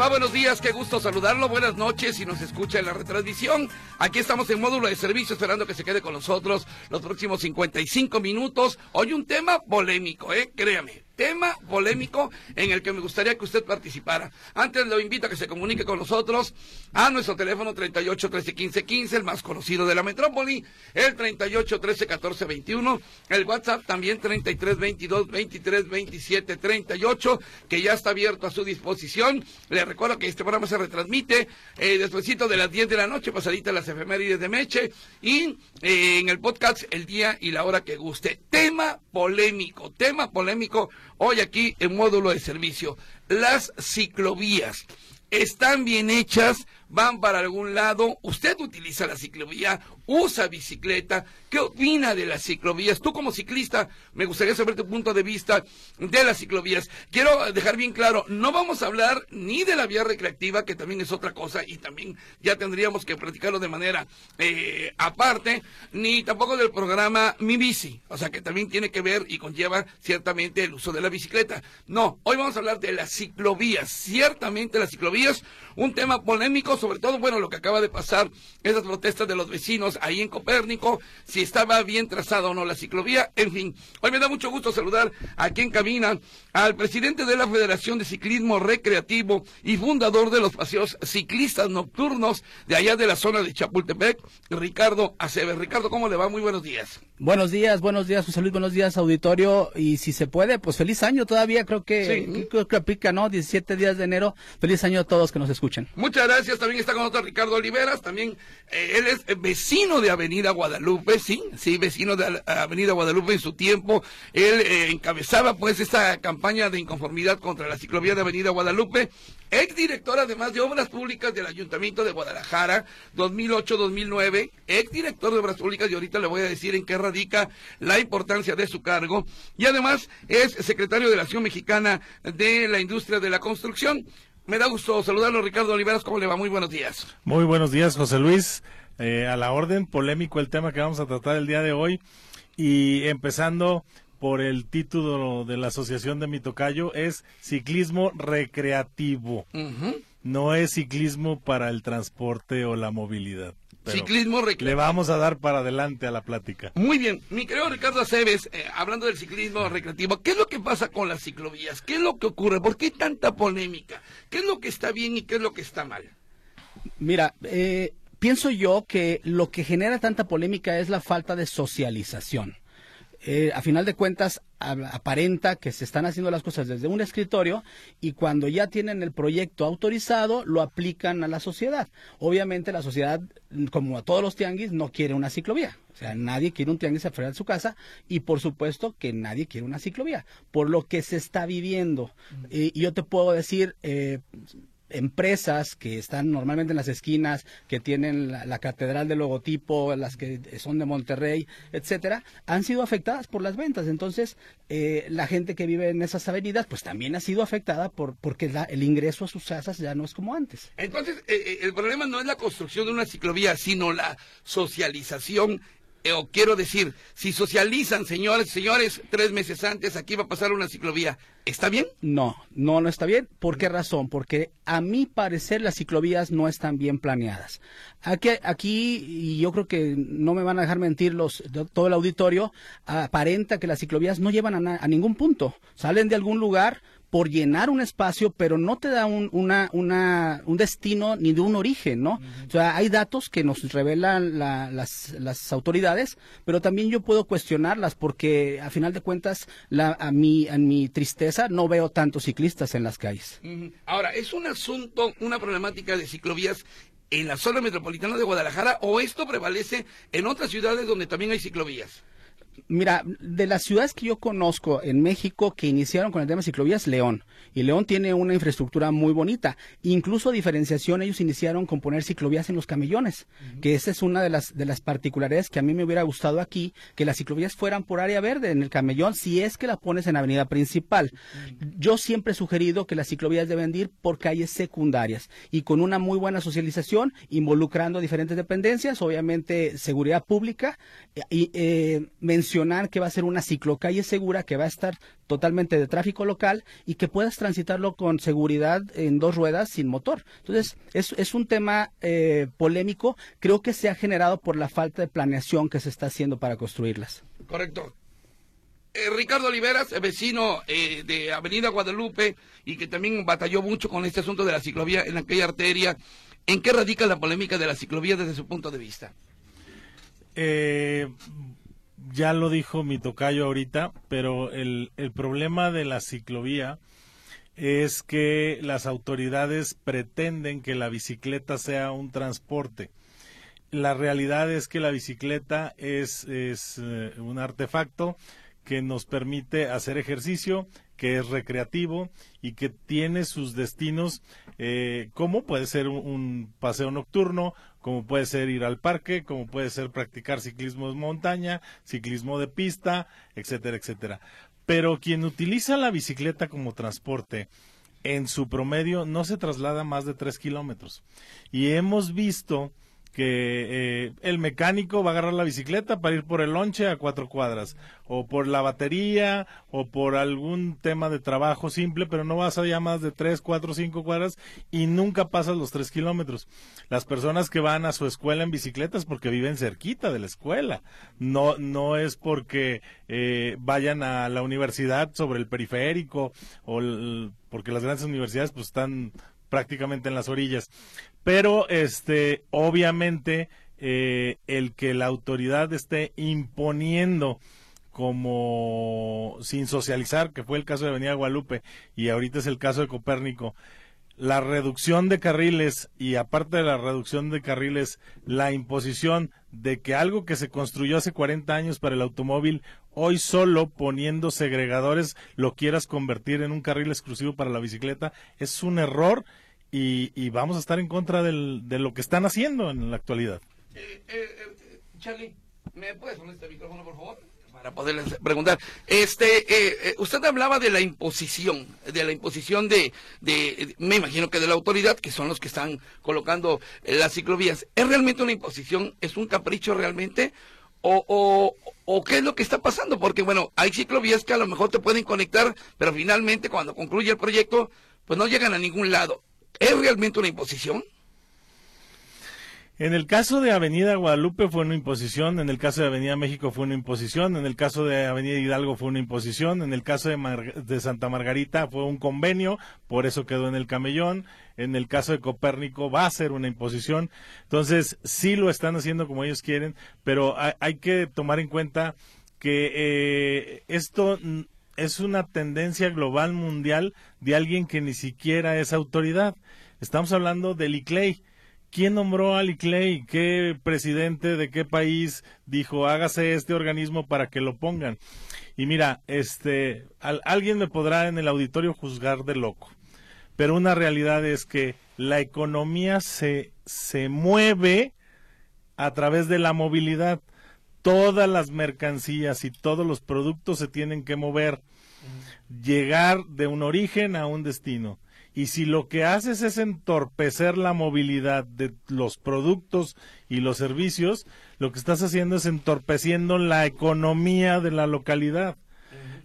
Va? Buenos días, qué gusto saludarlo. Buenas noches si nos escucha en la retransmisión. Aquí estamos en módulo de servicio esperando que se quede con nosotros los próximos 55 minutos. Hoy un tema polémico, ¿eh? Créame tema polémico en el que me gustaría que usted participara. Antes lo invito a que se comunique con nosotros a nuestro teléfono 38 13 15 15, el más conocido de la metrópoli, el 38 13 14 21, el WhatsApp también 33 22 23 27 38, que ya está abierto a su disposición. Le recuerdo que este programa se retransmite eh, despuesito de las 10 de la noche, pasadita las efemérides de Meche, y eh, en el podcast el día y la hora que guste. Tema polémico, tema polémico hoy aquí en módulo de servicio. Las ciclovías están bien hechas, van para algún lado, usted utiliza la ciclovía, usa bicicleta, ¿qué opina de las ciclovías? Tú como ciclista, me gustaría saber tu punto de vista de las ciclovías. Quiero dejar bien claro, no vamos a hablar ni de la vía recreativa, que también es otra cosa, y también ya tendríamos que practicarlo de manera eh, aparte, ni tampoco del programa Mi Bici, o sea que también tiene que ver y conlleva ciertamente el uso de la bicicleta. No, hoy vamos a hablar de las ciclovías, ciertamente las ciclovías, un tema polémico sobre todo, bueno, lo que acaba de pasar, esas protestas de los vecinos ahí en Copérnico, si estaba bien trazada o no la ciclovía, en fin. Hoy me da mucho gusto saludar a quien camina, al presidente de la Federación de Ciclismo Recreativo y fundador de los paseos ciclistas nocturnos de allá de la zona de Chapultepec, Ricardo Aceves. Ricardo, ¿cómo le va? Muy buenos días. Buenos días, buenos días, José Luis, buenos días, auditorio. Y si se puede, pues feliz año todavía, creo que, creo que aplica, ¿no? 17 días de enero. Feliz año a todos que nos escuchen. Muchas gracias. También está con nosotros Ricardo Oliveras, también eh, él es vecino de Avenida Guadalupe, sí, sí, vecino de Avenida Guadalupe en su tiempo. Él eh, encabezaba pues esta campaña de inconformidad contra la ciclovía de Avenida Guadalupe. Ex director además de Obras Públicas del Ayuntamiento de Guadalajara, 2008-2009. Ex director de Obras Públicas y ahorita le voy a decir en qué radica la importancia de su cargo. Y además es secretario de la Acción Mexicana de la Industria de la Construcción. Me da gusto saludarlo, Ricardo Oliveras. ¿Cómo le va? Muy buenos días. Muy buenos días, José Luis. Eh, a la orden, polémico el tema que vamos a tratar el día de hoy. Y empezando por el título de la asociación de mi tocayo, es ciclismo recreativo. No es ciclismo para el transporte o la movilidad ciclismo recreativo. Le vamos a dar para adelante a la plática. Muy bien, mi querido Ricardo Aceves, eh, hablando del ciclismo recreativo, ¿qué es lo que pasa con las ciclovías? ¿Qué es lo que ocurre? ¿Por qué tanta polémica? ¿Qué es lo que está bien y qué es lo que está mal? Mira, eh, pienso yo que lo que genera tanta polémica es la falta de socialización. Eh, a final de cuentas aparenta que se están haciendo las cosas desde un escritorio y cuando ya tienen el proyecto autorizado lo aplican a la sociedad. Obviamente la sociedad, como a todos los tianguis, no quiere una ciclovía. O sea, nadie quiere un tianguis afuera de su casa y por supuesto que nadie quiere una ciclovía, por lo que se está viviendo. y yo te puedo decir, eh, empresas que están normalmente en las esquinas, que tienen la, catedral de logotipo, las que son de Monterrey, etcétera, han sido afectadas por las ventas. Entonces, eh, la gente que vive en esas avenidas, pues también ha sido afectada por porque el ingreso a sus casas ya no es como antes. Entonces, eh, eh, el problema no es la construcción de una ciclovía, sino la socialización eh, o quiero decir, si socializan, señores, señores, tres meses antes, aquí va a pasar una ciclovía, ¿está bien? No, no, no está bien. ¿Por qué razón? Porque a mi parecer las ciclovías no están bien planeadas. Aquí, aquí y yo creo que no me van a dejar mentir los, todo el auditorio, aparenta que las ciclovías no llevan a, a ningún punto. Salen de algún lugar, por llenar un espacio, pero no te da un, una, una, un destino ni de un origen, ¿no? O sea, hay datos que nos revelan las, las autoridades, pero también yo puedo cuestionarlas porque a final de cuentas, la, a, mi, a mi tristeza, no veo tantos ciclistas en las calles. Ahora, ¿es un asunto, una problemática de ciclovías en la zona metropolitana de Guadalajara o esto prevalece en otras ciudades donde también hay ciclovías? Mira, de las ciudades que yo conozco en México que iniciaron con el tema de ciclovías, León. Y León tiene una infraestructura muy bonita. Incluso diferenciación, ellos iniciaron con poner ciclovías en los camellones, que esa es una de las, de las particularidades que a mí me hubiera gustado aquí, que las ciclovías fueran por área verde en el camellón, si es que la pones en avenida principal. Yo siempre he sugerido que las ciclovías deben ir por calles secundarias y con una muy buena socialización, involucrando diferentes dependencias, obviamente seguridad pública, y eh, mencionar que va a ser una ciclocalle segura, que va a estar totalmente de tráfico local y que puedas transitarlo con seguridad en dos ruedas sin motor. Entonces, es, es un tema eh, polémico, creo que se ha generado por la falta de planeación que se está haciendo para construirlas. Correcto. Eh, Ricardo Oliveras, eh, vecino eh, de Avenida Guadalupe y que también batalló mucho con este asunto de la ciclovía en aquella arteria. ¿En qué radica la polémica de la ciclovía desde su punto de vista? Ya lo dijo mi tocayo ahorita, pero el, el problema de la ciclovía es que las autoridades pretenden que la bicicleta sea un transporte. La realidad es que la bicicleta es, es un artefacto que nos permite hacer ejercicio, que es recreativo y que tiene sus destinos eh, como puede ser un, paseo nocturno, como puede ser ir al parque, como puede ser practicar ciclismo de montaña, ciclismo de pista, etcétera, etcétera. Pero quien utiliza la bicicleta como transporte, en su promedio no se traslada más de tres kilómetros. Y hemos visto que eh, el mecánico va a agarrar la bicicleta para ir por el lonche a cuatro cuadras, o por la batería, o por algún tema de trabajo simple, pero no vas allá más de tres, cuatro, cinco cuadras y nunca pasas los tres kilómetros. Las personas que van a su escuela en bicicletas porque viven cerquita de la escuela, no, no es porque eh, vayan a la universidad sobre el periférico, o porque las grandes universidades pues están prácticamente en las orillas. Pero, este, obviamente, eh, el que la autoridad esté imponiendo como sin socializar, que fue el caso de Avenida Guadalupe y ahorita es el caso de Copérnico, la reducción de carriles y aparte de la reducción de carriles, la imposición de que algo que se construyó hace 40 años para el automóvil, hoy solo poniendo segregadores lo quieras convertir en un carril exclusivo para la bicicleta, es un error y, vamos a estar en contra de lo que están haciendo en la actualidad. Eh, eh, eh, Charlie, ¿me puedes poner este micrófono, por favor? Para poderles preguntar. Este, usted hablaba de la imposición, de la imposición de, de, me imagino que de la autoridad, que son los que están colocando las ciclovías. ¿Es realmente una imposición? ¿Es un capricho realmente? O, o, o, qué es lo que está pasando, porque bueno, hay ciclovías que a lo mejor te pueden conectar, pero finalmente cuando concluye el proyecto, pues no llegan a ningún lado. ¿Es realmente una imposición? En el caso de Avenida Guadalupe fue una imposición, en el caso de Avenida México fue una imposición, en el caso de Avenida Hidalgo fue una imposición, en el caso de, de, Santa Margarita fue un convenio, por eso quedó en el camellón, en el caso de Copérnico va a ser una imposición, entonces sí lo están haciendo como ellos quieren, pero hay, que tomar en cuenta que eh, esto es una tendencia global mundial de alguien que ni siquiera es autoridad. Estamos hablando del ICLEI. ¿Quién nombró al ICLEI? ¿Qué presidente de qué país dijo hágase este organismo para que lo pongan? Y mira, este, alguien me podrá en el auditorio juzgar de loco, pero una realidad es que la economía se, se mueve a través de la movilidad todas las mercancías y todos los productos se tienen que mover, llegar de un origen a un destino. Y si lo que haces es entorpecer la movilidad de los productos y los servicios, lo que estás haciendo es entorpeciendo la economía de la localidad.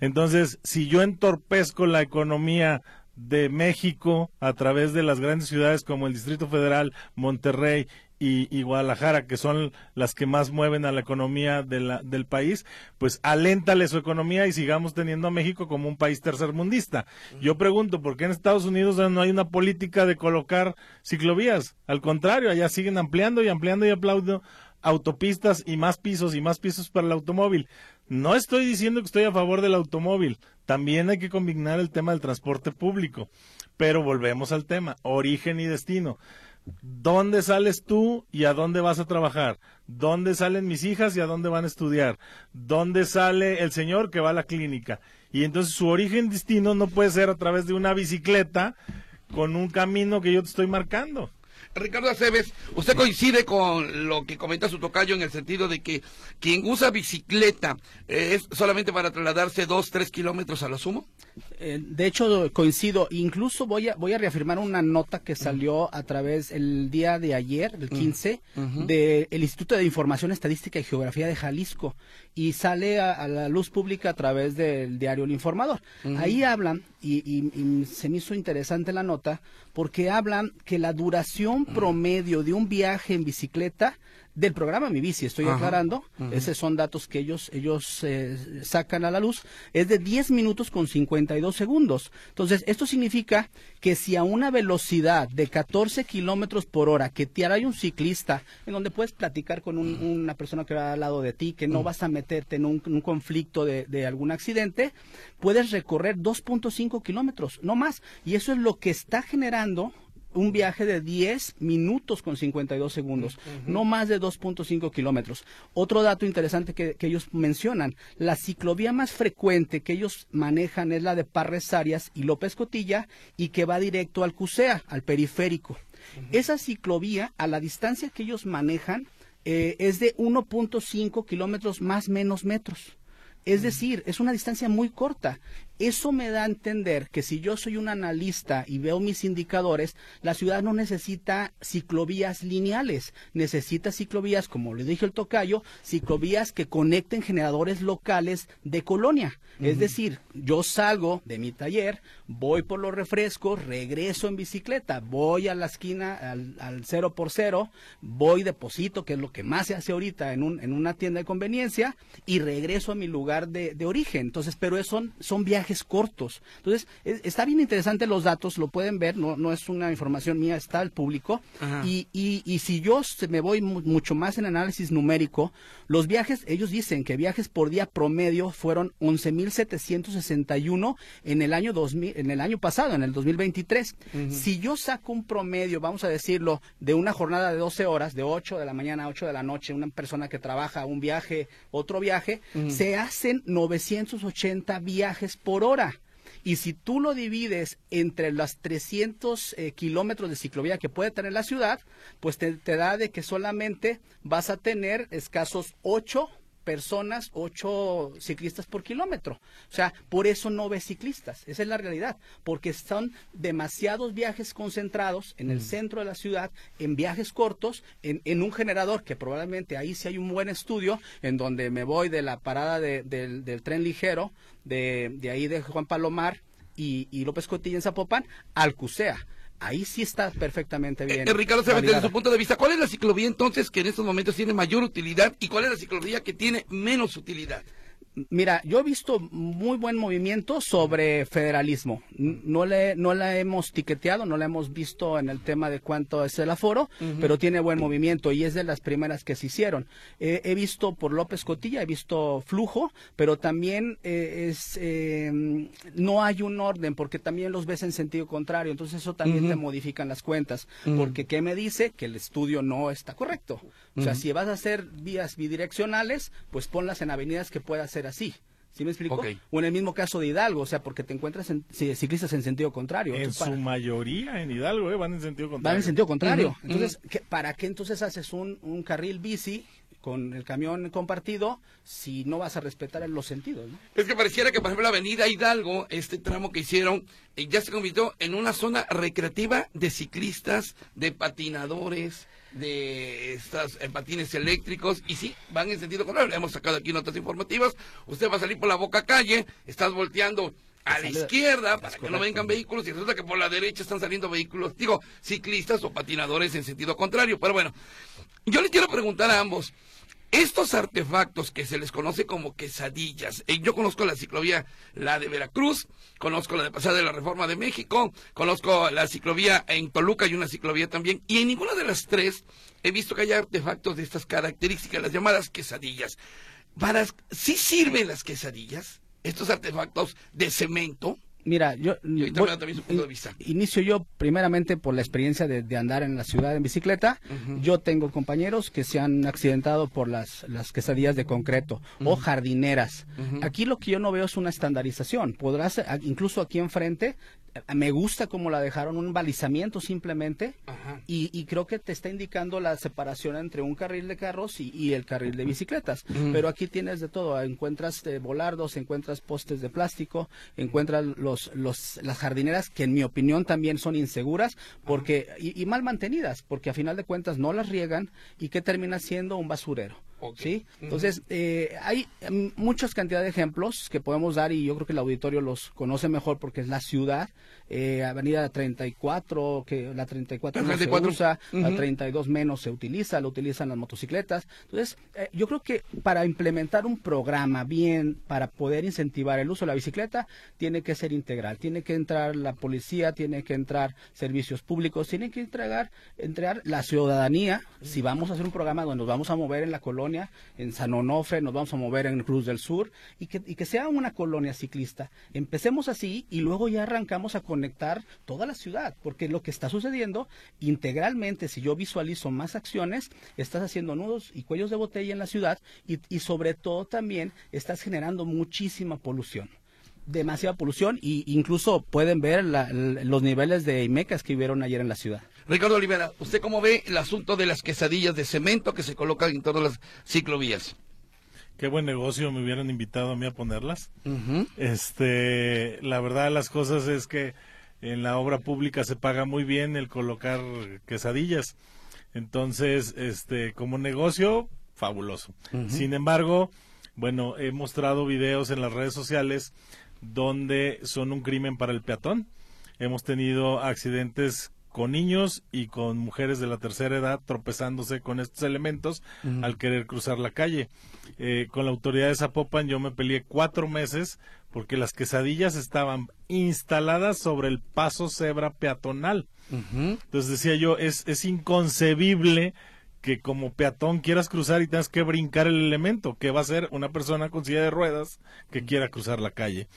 Entonces, si yo entorpezco la economía de México a través de las grandes ciudades como el Distrito Federal, Monterrey y, Guadalajara, que son las que más mueven a la economía del país, pues aléntale su economía y sigamos teniendo a México como un país tercermundista. Yo pregunto, ¿por qué en Estados Unidos no hay una política de colocar ciclovías? Al contrario, allá siguen ampliando y ampliando y aplaudiendo autopistas y más pisos y más pisos para el automóvil. No estoy diciendo que estoy a favor del automóvil, también hay que combinar el tema del transporte público, pero volvemos al tema, origen y destino ¿Dónde sales tú y a dónde vas a trabajar? ¿Dónde salen mis hijas y a dónde van a estudiar? ¿Dónde sale el señor que va a la clínica? Y entonces su origen destino no puede ser a través de una bicicleta con un camino que yo te estoy marcando. Ricardo Aceves, ¿usted coincide con lo que comenta su tocayo en el sentido de que quien usa bicicleta eh, es solamente para trasladarse dos, tres kilómetros a lo sumo? Eh, de hecho, coincido. Incluso voy a, voy a reafirmar una nota que salió a través el día de ayer, el 15, del Instituto de Información Estadística y Geografía de Jalisco. Y sale a, la luz pública a través del diario El Informador. Ahí hablan, y, y, se me hizo interesante la nota, porque hablan que la duración promedio de un viaje en bicicleta del programa Mi Bici, estoy aclarando, esos son datos que ellos, ellos eh, sacan a la luz, es de 10 minutos con 52 segundos. Entonces, esto significa que si a una velocidad de 14 kilómetros por hora, que te hay un ciclista, en donde puedes platicar con una persona que va al lado de ti, que no vas a meterte en un, conflicto de, de, algún accidente, puedes recorrer 2.5 kilómetros, no más. Y eso es lo que está generando un viaje de 10 minutos con 52 segundos, no más de 2.5 kilómetros. Otro dato interesante que, ellos mencionan, la ciclovía más frecuente que ellos manejan es la de Parres Arias y López Cotilla y que va directo al CUSEA, al periférico. Esa ciclovía, a la distancia que ellos manejan, eh, es de 1.5 kilómetros más menos metros. Es decir, es una distancia muy corta. Eso me da a entender que si yo soy un analista y veo mis indicadores, la ciudad no necesita ciclovías lineales, necesita ciclovías, como le dije el tocayo, ciclovías que conecten generadores locales de colonia. Es decir, yo salgo de mi taller, voy por los refrescos, regreso en bicicleta, voy a la esquina al, cero por cero, voy deposito, que es lo que más se hace ahorita en, un, en una tienda de conveniencia, y regreso a mi lugar de, origen. Entonces, pero son, son viajes cortos. Entonces, está bien interesante los datos, lo pueden ver, no, no es una información mía, está al público. Y, y, y, si yo me voy mucho más en análisis numérico, los viajes, ellos dicen que viajes por día promedio fueron 11.761 en el año 2000, en el año pasado, en el 2023. Si yo saco un promedio, vamos a decirlo, de una jornada de 12 horas, de 8 de la mañana a 8 de la noche, una persona que trabaja un viaje, otro viaje, se hacen 980 viajes por hora. Y si tú lo divides entre los 300 eh, kilómetros de ciclovía que puede tener la ciudad, pues te, te, da de que solamente vas a tener escasos 8 personas, ocho ciclistas por kilómetro. O sea, por eso no ves ciclistas. Esa es la realidad. Porque son demasiados viajes concentrados en el mm. centro de la ciudad, en viajes cortos, en, un generador que probablemente ahí sí hay un buen estudio, en donde me voy de la parada del tren ligero, de, de ahí de Juan Palomar y, y López Cotilla en Zapopan, al CUSEA ahí sí está perfectamente eh, bien. Eh, Ricardo, desde su punto de vista, ¿cuál es la ciclovía entonces que en estos momentos tiene mayor utilidad y cuál es la ciclovía que tiene menos utilidad? Mira, yo he visto muy buen movimiento sobre federalismo. No le, no la hemos tiqueteado, no la hemos visto en el tema de cuánto es el aforo, pero tiene buen movimiento y es de las primeras que se hicieron. he visto por López Cotilla, he visto flujo, pero también eh, es em, no hay un orden porque también los ves en sentido contrario. Entonces eso también te modifican las cuentas. Porque ¿qué me dice? Que el estudio no está correcto. O sea, si vas a hacer vías bidireccionales, pues ponlas en avenidas que pueda ser así. ¿Sí me explico? O en el mismo caso de Hidalgo, o sea, porque te encuentras en, ciclistas en sentido contrario. En su mayoría en Hidalgo eh, van en sentido contrario. Van en sentido contrario. Entonces, ¿para qué entonces haces un, un, carril bici con el camión compartido si no vas a respetar los sentidos? Es que pareciera que, por ejemplo, la avenida Hidalgo, este tramo que hicieron, eh, ya se convirtió en una zona recreativa de ciclistas, de patinadores, de estas patines eléctricos y sí, van en sentido contrario. Hemos sacado aquí notas informativas. Usted va a salir por la boca calle, estás volteando a la izquierda para que no vengan vehículos y resulta que por la derecha están saliendo vehículos, digo, ciclistas o patinadores en sentido contrario. Pero bueno, yo les quiero preguntar a ambos, estos artefactos que se les conoce como quesadillas, eh, yo conozco la ciclovía, la de Veracruz, conozco la de Pasada de la Reforma de México, conozco la ciclovía en Toluca y una ciclovía también, y en ninguna de las tres he visto que haya artefactos de estas características, las llamadas quesadillas. Para, ¿Sí sirven las quesadillas? Estos artefactos de cemento, Mira, yo también su punto de vista. inicio yo primeramente por la experiencia de, de andar en la ciudad en bicicleta. Yo tengo compañeros que se han accidentado por las, las quesadillas de concreto o jardineras. Aquí lo que yo no veo es una estandarización. Podrás, incluso aquí enfrente, eh, me gusta como la dejaron un balizamiento simplemente y, y creo que te está indicando la separación entre un carril de carros y, y el carril de bicicletas. Pero aquí tienes de todo, encuentras eh, volardos, encuentras postes de plástico, encuentras los, los, las jardineras que en mi opinión también son inseguras porque y, y mal mantenidas, porque a final de cuentas no las riegan y que termina siendo un basurero. ¿sí? Entonces, eh, hay mm, muchas cantidad de ejemplos que podemos dar y yo creo que el auditorio los conoce mejor porque es la ciudad, eh, Avenida 34, que la 34 La no 34, se usa, la ujú. 32 menos se utiliza, lo utilizan las motocicletas. Entonces, eh, yo creo que para implementar un programa bien, para poder incentivar el uso de la bicicleta, tiene que ser integral. Tiene que entrar la policía, tiene que entrar servicios públicos, tiene que entregar, entregar la ciudadanía. Si vamos a hacer un programa donde nos vamos a mover en la colonia, en San Onofre, nos vamos a mover en Cruz del Sur, y que, y que sea una colonia ciclista. Empecemos así y luego ya arrancamos a conectar toda la ciudad, porque lo que está sucediendo integralmente, si yo visualizo más acciones, estás haciendo nudos y cuellos de botella en la ciudad y, y sobre todo también estás generando muchísima polución. Demasiada polución y incluso pueden ver la- los niveles de IMECAS que hubieron ayer en la ciudad. Ricardo Olivera, ¿usted cómo ve el asunto de las quesadillas de cemento que se colocan en todas las ciclovías? Qué buen negocio me hubieran invitado a mí a ponerlas. Este, la verdad de las cosas es que en la obra pública se paga muy bien el colocar quesadillas. Entonces, este, como negocio, fabuloso. Sin embargo, bueno, he mostrado videos en las redes sociales donde son un crimen para el peatón. Hemos tenido accidentes con niños y con mujeres de la tercera edad tropezándose con estos elementos al querer cruzar la calle. Eh, con la autoridad de Zapopan yo me peleé cuatro meses porque las quesadillas estaban instaladas sobre el paso cebra peatonal. Entonces decía yo, es, es inconcebible que como peatón quieras cruzar y tengas que brincar el elemento, que va a ser una persona con silla de ruedas que quiera cruzar la calle.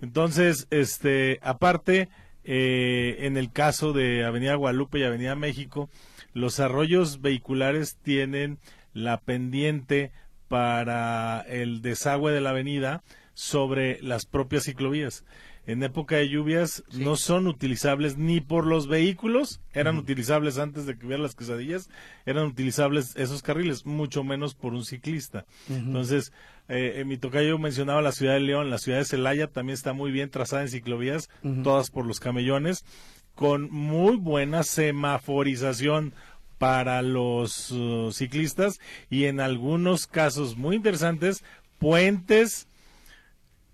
Entonces, este, aparte, eh, en el caso de Avenida Guadalupe y Avenida México, los arroyos vehiculares tienen la pendiente para el desagüe de la avenida sobre las propias ciclovías. En época de lluvias no son utilizables ni por los vehículos, eran utilizables antes de que hubiera las quesadillas, eran utilizables esos carriles, mucho menos por un ciclista. Entonces, eh, en mi tocayo mencionaba la ciudad de León, la ciudad de Celaya también está muy bien trazada en ciclovías, todas por los camellones, con muy buena semaforización para los uh, ciclistas y en algunos casos muy interesantes, puentes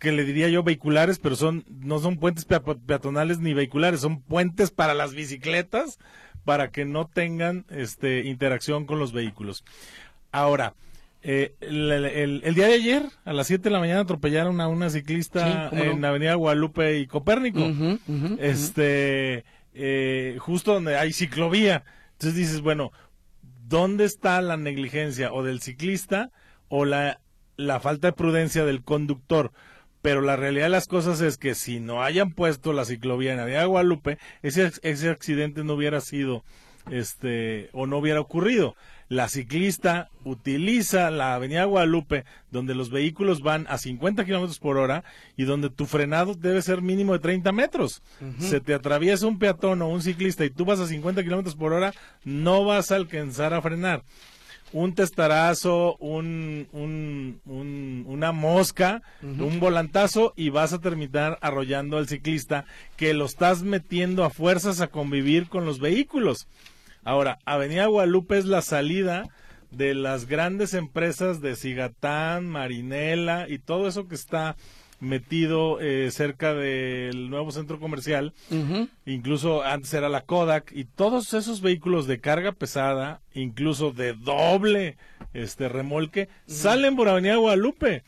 que le diría yo vehiculares, pero son no son puentes pea- peatonales ni vehiculares, son puentes para las bicicletas para que no tengan este interacción con los vehículos. Ahora, eh, el, el- el día de ayer, a las 7 de la mañana, atropellaron a una ciclista Sí, cómo no. en Avenida Guadalupe y Copérnico. Este, eh, justo donde hay ciclovía. Entonces dices, bueno, ¿dónde está la negligencia o del ciclista o la, la falta de prudencia del conductor? Pero la realidad de las cosas es que si no hayan puesto la ciclovía en Avenida Guadalupe, ese, ese accidente no hubiera sido, este, o no hubiera ocurrido. La ciclista utiliza la Avenida Guadalupe, donde los vehículos van a 50 kilómetros por hora y donde tu frenado debe ser mínimo de 30 metros. Se te atraviesa un peatón o un ciclista y tú vas a 50 kilómetros por hora, no vas a alcanzar a frenar un testarazo, un, un- un- una mosca, un volantazo y vas a terminar arrollando al ciclista que lo estás metiendo a fuerzas a convivir con los vehículos. Ahora, Avenida Guadalupe es la salida de las grandes empresas de Cigatán, Marinela y todo eso que está metido eh, cerca del nuevo centro comercial incluso antes era la Kodak y todos esos vehículos de carga pesada, incluso de doble este remolque, salen por Avenida Guadalupe.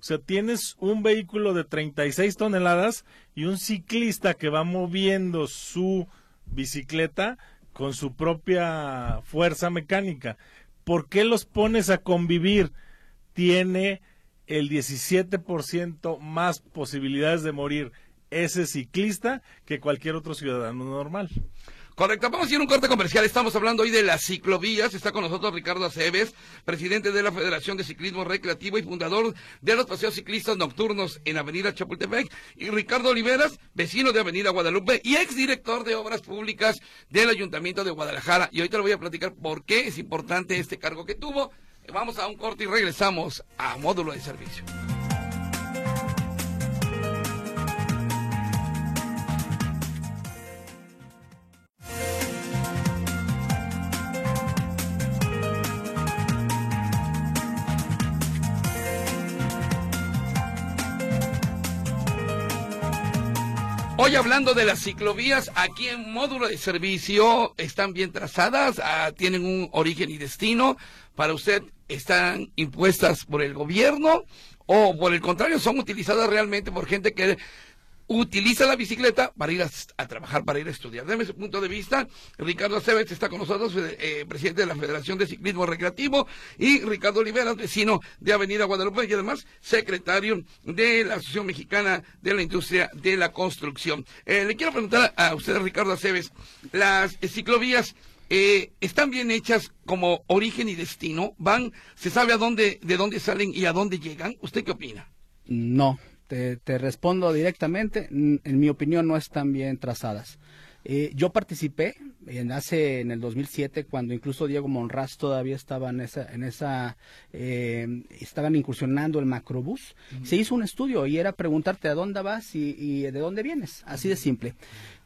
O sea, tienes un vehículo de 36 toneladas y un ciclista que va moviendo su bicicleta con su propia fuerza mecánica. ¿Por qué los pones a convivir? Tiene el 17% más posibilidades de morir ese ciclista que cualquier otro ciudadano normal. Correcto, vamos a ir a un corte comercial. Estamos hablando hoy de las ciclovías. Está con nosotros Ricardo Aceves, presidente de la Federación de Ciclismo Recreativo y fundador de los paseos ciclistas nocturnos en Avenida Chapultepec. Y Ricardo Oliveras, vecino de Avenida Guadalupe y exdirector de Obras Públicas del Ayuntamiento de Guadalajara. Y hoy te lo voy a platicar por qué es importante este cargo que tuvo. Vamos a un corte y regresamos a módulo de servicio. Hoy hablando de las ciclovías, aquí en módulo de servicio están bien trazadas, ah, tienen un origen y destino. Para usted, ¿están impuestas por el gobierno o por el contrario son utilizadas realmente por gente que utiliza la bicicleta para ir a, trabajar, para ir a estudiar. Deme su punto de vista. Ricardo Aceves está con nosotros, eh, presidente de la Federación de Ciclismo Recreativo, y Ricardo Oliveras, vecino de Avenida Guadalupe y además secretario de la Asociación Mexicana de la Industria de la Construcción. Eh, le quiero preguntar a usted, Ricardo Aceves, las ciclovías eh, están bien hechas como origen y destino, van, se sabe a dónde, de dónde salen y a dónde llegan. ¿Usted qué opina? No, te, respondo directamente, en mi opinión no están bien trazadas. Eh, yo participé en hace en el 2007 cuando incluso Diego Monraz todavía estaba en esa en esa eh, estaban incursionando el macrobús. Se hizo un estudio y era preguntarte a dónde vas y, y de dónde vienes, así de simple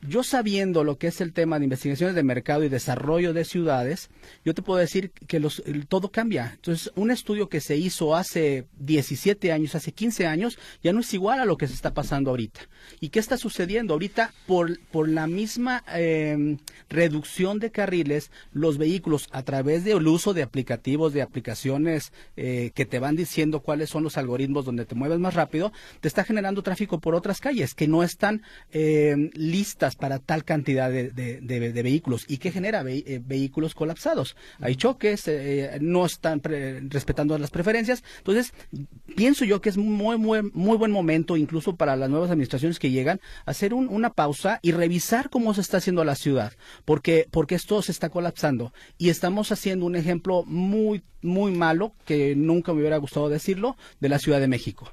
yo sabiendo lo que es el tema de investigaciones de mercado y desarrollo de ciudades, yo te puedo decir que los, todo cambia. Entonces, un estudio que se hizo hace 17 años, hace 15 años, ya no es igual a lo que se está pasando ahorita. ¿Y qué está sucediendo? Ahorita, por, por la misma reducción de carriles, los vehículos, a través del uso de aplicativos, de aplicaciones eh, que te van diciendo cuáles son los algoritmos donde te mueves más rápido, te está generando tráfico por otras calles que no están em, listas para tal cantidad de, vehículos y que genera eh, vehículos colapsados. Hay choques, eh, no están respetando las preferencias. Entonces, pienso yo que es muy, muy, muy buen momento, incluso para las nuevas administraciones que llegan, hacer una pausa y revisar cómo se está haciendo la ciudad, porque, porque esto se está colapsando y estamos haciendo un ejemplo muy, muy malo, que nunca me hubiera gustado decirlo, de la Ciudad de México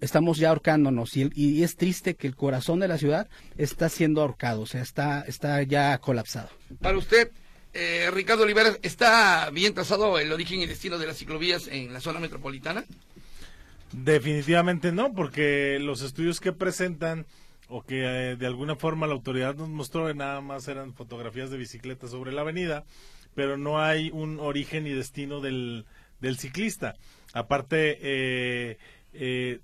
estamos ya ahorcándonos y, es triste que el corazón de la ciudad está siendo ahorcado, o sea, está, está ya colapsado. Para usted, eh, Ricardo Oliveras, ¿está bien trazado el origen y destino de las ciclovías en la zona metropolitana? Definitivamente no, porque los estudios que presentan o que eh, de alguna forma la autoridad nos mostró nada más eran fotografías de bicicletas sobre la avenida, pero no hay un origen y destino del, del ciclista. Aparte, eh, eh,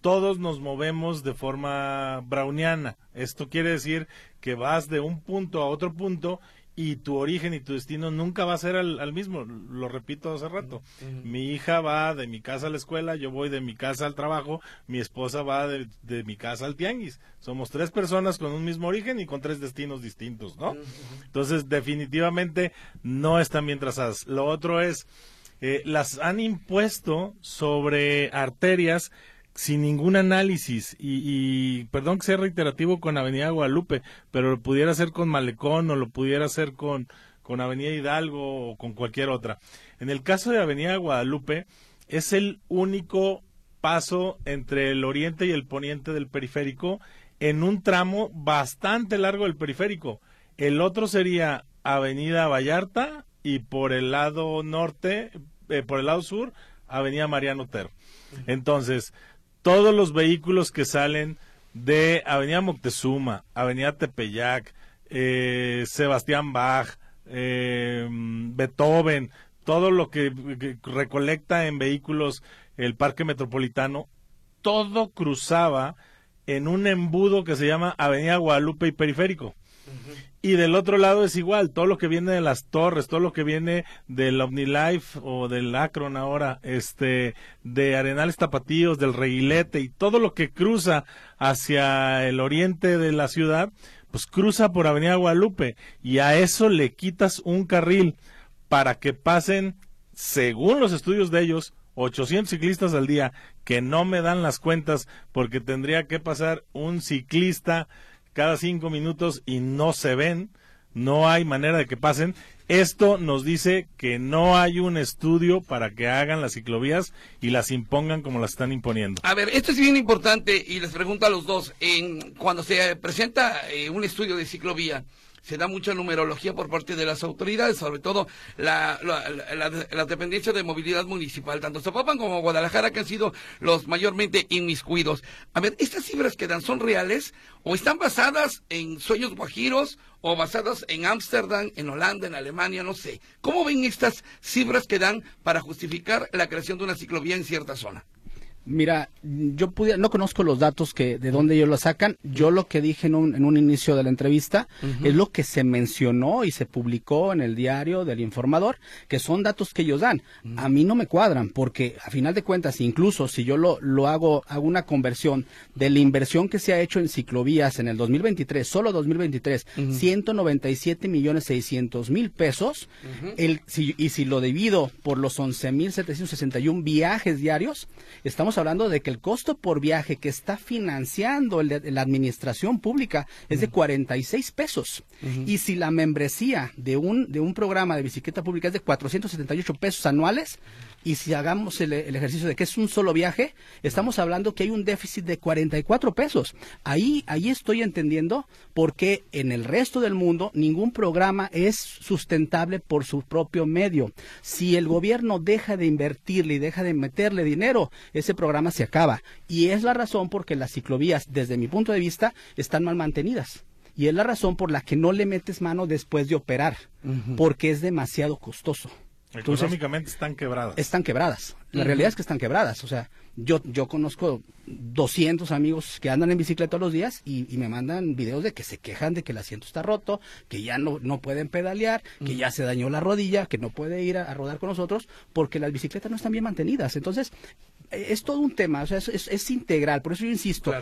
todos nos movemos de forma browniana. Esto quiere decir que vas de un punto a otro punto y tu origen y tu destino nunca va a ser al, mismo. Lo repito hace rato. Mi hija va de mi casa a la escuela, yo voy de mi casa al trabajo, mi esposa va de, mi casa al tianguis. Somos tres personas con un mismo origen y con tres destinos distintos, ¿no? Entonces, definitivamente no están bien trazadas. Lo otro es eh, las han impuesto sobre arterias sin ningún análisis y, perdón que sea reiterativo con Avenida Guadalupe, pero lo pudiera hacer con Malecón o lo pudiera hacer con, con Avenida Hidalgo o con cualquier otra. En el caso de Avenida Guadalupe es el único paso entre el oriente y el poniente del periférico en un tramo bastante largo del periférico. El otro sería Avenida Vallarta y por el lado norte, eh, por el lado sur, Avenida Mariano Otero. Entonces, todos los vehículos que salen de Avenida Moctezuma, Avenida Tepeyac, eh, Sebastián Bach, eh, Beethoven, todo lo que, recolecta en vehículos el Parque Metropolitano, todo cruzaba en un embudo que se llama Avenida Guadalupe y Periférico. Y del otro lado es igual, todo lo que viene de las torres, todo lo que viene del OmniLife o del Acron ahora, este, de Arenales Tapatíos, del Reguilete y todo lo que cruza hacia el oriente de la ciudad, pues cruza por Avenida Guadalupe. Y a eso le quitas un carril para que pasen, según los estudios de ellos, 800 ciclistas al día, que no me dan las cuentas porque tendría que pasar un ciclista cada cinco minutos y no se ven, no hay manera de que pasen. Esto nos dice que no hay un estudio para que hagan las ciclovías y las impongan como las están imponiendo. A ver, esto es bien importante y les pregunto a los dos, en, cuando se presenta eh, un estudio de ciclovía, se da mucha numerología por parte de las autoridades, sobre todo la, la, dependencia de movilidad municipal, tanto Zapopan como Guadalajara, que han sido los mayormente inmiscuidos. A ver, ¿estas cifras que dan son reales o están basadas en sueños guajiros o basadas en Ámsterdam, en Holanda, en Alemania, no sé? ¿Cómo ven estas cifras que dan para justificar la creación de una ciclovía en cierta zona? Mira, yo no conozco los datos que de dónde ellos lo sacan. Yo lo que dije en un, en un inicio de la entrevista es lo que se mencionó y se publicó en el diario del informador, que son datos que ellos dan. A mí no me cuadran porque a final de cuentas, incluso si yo lo, lo hago, hago una conversión de la inversión que se ha hecho en ciclovías en el 2023, solo 2023, 197 millones 600 mil pesos, el, y si lo divido por los 11 mil 761 viajes diarios, estamos hablando de que el costo por viaje que está financiando la administración pública es de 46 pesos. Y si la membresía de un, de un programa de bicicleta pública es de 478 pesos anuales, y si hagamos el, ejercicio de que es un solo viaje, estamos hablando que hay un déficit de 44 pesos. Ahí, ahí estoy entendiendo por qué en el resto del mundo ningún programa es sustentable por su propio medio. Si el gobierno deja de invertirle y deja de meterle dinero, ese programa se acaba. Y es la razón por que las ciclovías, desde mi punto de vista, están mal mantenidas. Y es la razón por la que no le metes mano después de operar, porque es demasiado costoso. Económicamente están quebradas. Están quebradas. La realidad es que están quebradas. O sea, yo, yo conozco 200 amigos que andan en bicicleta todos los días y, me mandan videos de que se quejan de que el asiento está roto, que ya no, no pueden pedalear, que ya se dañó la rodilla, que no puede ir a, rodar con nosotros porque las bicicletas no están bien mantenidas. Entonces, es todo un tema, o sea, es, integral, por eso yo insisto,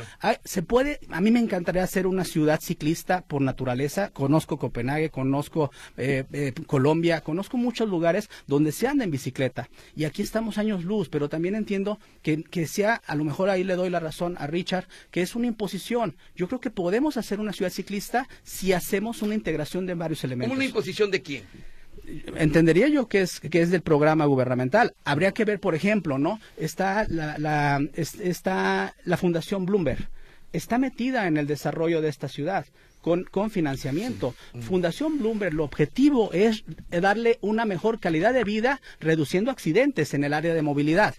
se puede, a mí me encantaría ser una ciudad ciclista por naturaleza, conozco Copenhague, conozco eh, eh, Colombia, conozco muchos lugares donde se anda en bicicleta y aquí estamos años luz, pero también entiendo que, que sea, a lo mejor ahí le doy la razón a Richard, que es una imposición. Yo creo que podemos hacer una ciudad ciclista si hacemos una integración de varios elementos. ¿Una imposición de quién? Entendería yo que es que es del programa gubernamental. Habría que ver, por ejemplo, ¿no? Está la, la está la Fundación Bloomberg está metida en el desarrollo de esta ciudad con, con financiamiento. Fundación Bloomberg, lo objetivo es darle una mejor calidad de vida reduciendo accidentes en el área de movilidad.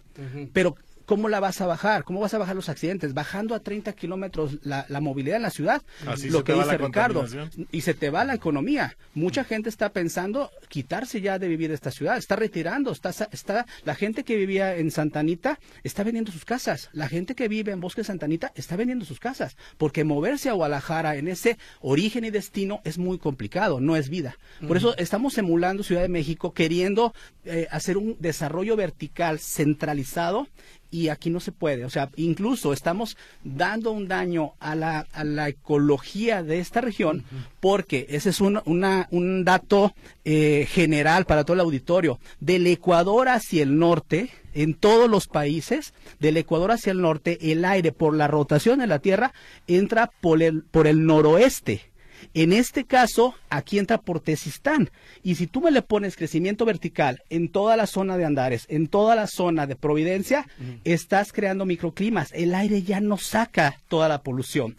Pero ¿cómo la vas a bajar? ¿Cómo vas a bajar los accidentes? Bajando a 30 kilómetros la, movilidad en la ciudad, lo que dice Ricardo, y se te va la economía. Mucha gente está pensando quitarse ya de vivir esta ciudad, está retirando, está, está la gente que vivía en Santanita está vendiendo sus casas, la gente que vive en Bosque Santanita está vendiendo sus casas, porque moverse a Guadalajara en ese origen y destino es muy complicado, no es vida. Por eso estamos emulando Ciudad de México, queriendo eh, hacer un desarrollo vertical centralizado y aquí no se puede. O sea, incluso estamos dando un daño a la, a la ecología de esta región porque ese es un, una, un dato eh, general para todo el auditorio. Del Ecuador hacia el norte, en todos los países, del Ecuador hacia el norte, el aire por la rotación de la Tierra entra por el, por el noroeste en este caso, aquí entra por Tesistán. Y si tú me le pones crecimiento vertical en toda la zona de Andares, en toda la zona de Providencia, estás creando microclimas. El aire ya no saca toda la polución.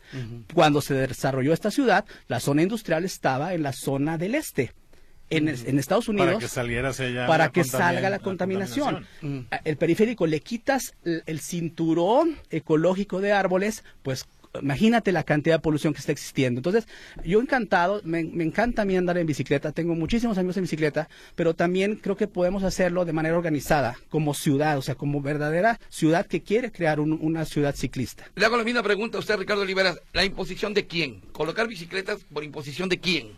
Cuando se desarrolló esta ciudad, la zona industrial estaba en la zona del este. En, Estados Unidos para que saliera para que salga la contaminación. El periférico le quitas el, cinturón ecológico de árboles, pues imagínate la cantidad de polución que está existiendo. Entonces, yo encantado, me, encanta a mí andar en bicicleta, tengo muchísimos amigos en bicicleta, pero también creo que podemos hacerlo de manera organizada, como ciudad, o sea, como verdadera ciudad que quiere crear una ciudad ciclista. Le hago la misma pregunta a usted, Ricardo Olivera, ¿la imposición de quién? ¿Colocar bicicletas por imposición de quién?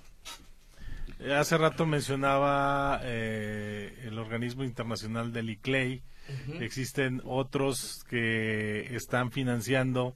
Eh, hace rato mencionaba eh, el organismo internacional del ICLEI. Existen otros que están financiando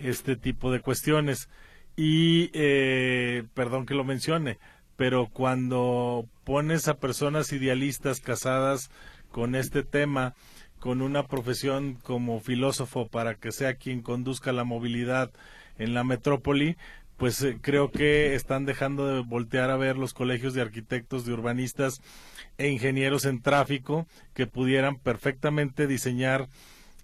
este tipo de cuestiones. Y, eh, perdón que lo mencione, pero cuando pones a personas idealistas casadas con este tema con una profesión como filósofo para que sea quien conduzca la movilidad en la metrópoli, pues eh, creo que están dejando de voltear a ver los colegios de arquitectos, de urbanistas e ingenieros en tráfico que pudieran perfectamente diseñar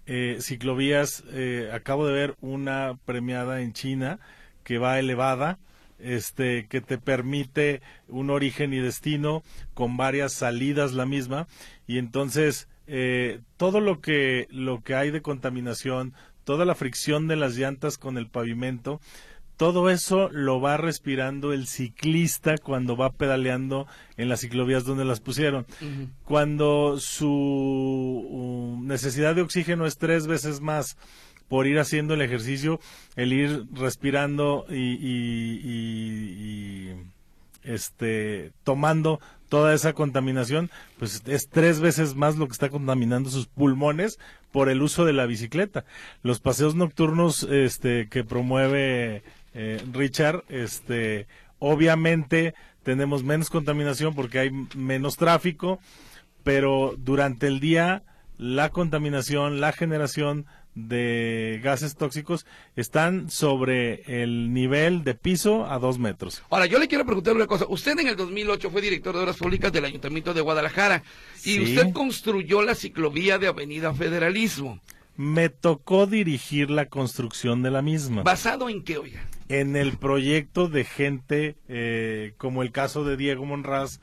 eh, ciclovías. Eh, acabo de ver una premiada en China que va elevada, este, que te permite un origen y destino con varias salidas la misma y entonces eh, todo lo que lo que hay de contaminación, toda la fricción de las llantas con el pavimento, todo eso lo va respirando el ciclista cuando va pedaleando en las ciclovías donde las pusieron. Cuando su uh, necesidad de oxígeno es tres veces más por ir haciendo el ejercicio, el ir respirando y, y este tomando toda esa contaminación, pues es tres veces más lo que está contaminando sus pulmones por el uso de la bicicleta. Los paseos nocturnos este, que promueve eh, Richard, este, obviamente tenemos menos contaminación porque hay menos tráfico, pero durante el día la contaminación, la generación de gases tóxicos están sobre el nivel de piso a dos metros. Ahora, yo le quiero preguntar una cosa. Usted en el 2008 fue director de Obras Públicas del Ayuntamiento de Guadalajara y usted construyó la ciclovía de Avenida Federalismo. Me tocó dirigir la construcción de la misma. ¿Basado en qué, oiga? En el proyecto de gente eh, como el caso de Diego Monraz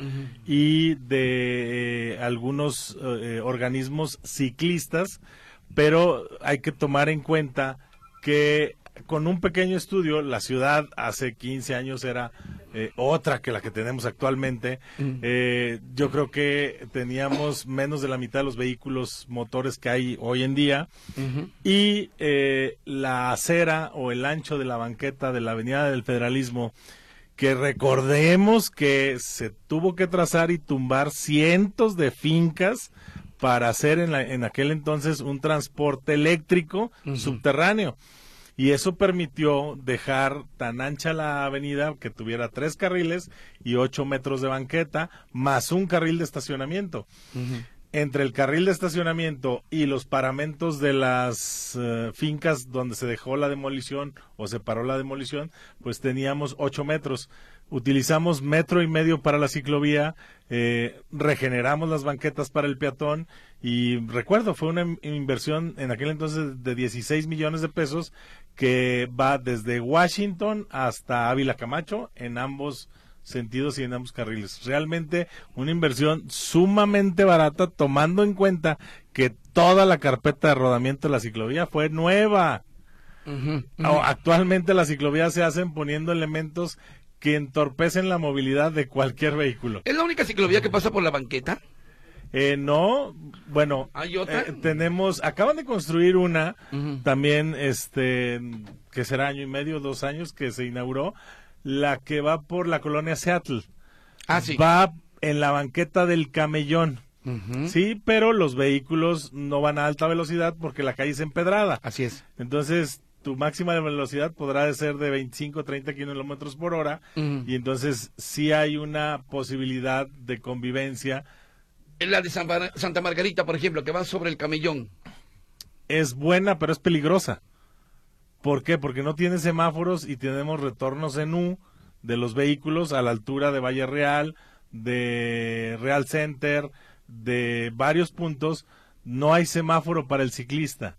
y de eh, algunos eh, organismos ciclistas pero hay que tomar en cuenta que con un pequeño estudio, la ciudad hace 15 años era eh, otra que la que tenemos actualmente. Eh, yo creo que teníamos menos de la mitad de los vehículos motores que hay hoy en día. Y eh, la acera o el ancho de la banqueta de la Avenida del Federalismo, que recordemos que se tuvo que trazar y tumbar cientos de fincas para hacer en, en aquel entonces un transporte eléctrico subterráneo. Y eso permitió dejar tan ancha la avenida que tuviera tres carriles y ocho metros de banqueta, más un carril de estacionamiento. Entre el carril de estacionamiento y los paramentos de las eh, fincas donde se dejó la demolición o se paró la demolición, pues teníamos ocho metros utilizamos metro y medio para la ciclovía, eh, regeneramos las banquetas para el peatón y recuerdo, fue una inversión en aquel entonces de 16 millones de pesos que va desde Washington hasta Ávila Camacho en ambos sentidos y en ambos carriles. Realmente una inversión sumamente barata tomando en cuenta que toda la carpeta de rodamiento de la ciclovía fue nueva. Actualmente las ciclovías se hacen poniendo elementos que entorpecen la movilidad de cualquier vehículo. ¿Es la única ciclovía que pasa por la banqueta? Eh, no, bueno, ¿Hay otra? Eh, tenemos, acaban de construir una, también, este, que será año y medio, dos años, que se inauguró, la que va por la colonia Seattle. Ah, sí. Va en la banqueta del camellón. Sí, pero los vehículos no van a alta velocidad porque la calle es empedrada. Así es. Entonces, tu máxima velocidad podrá ser de 25 30 kilómetros por hora y entonces sí hay una posibilidad de convivencia. La de Santa Margarita, por ejemplo, que va sobre el camellón. Es buena, pero es peligrosa. ¿Por qué? Porque no tiene semáforos y tenemos retornos en U de los vehículos a la altura de Valle Real, de Real Center, de varios puntos no hay semáforo para el ciclista.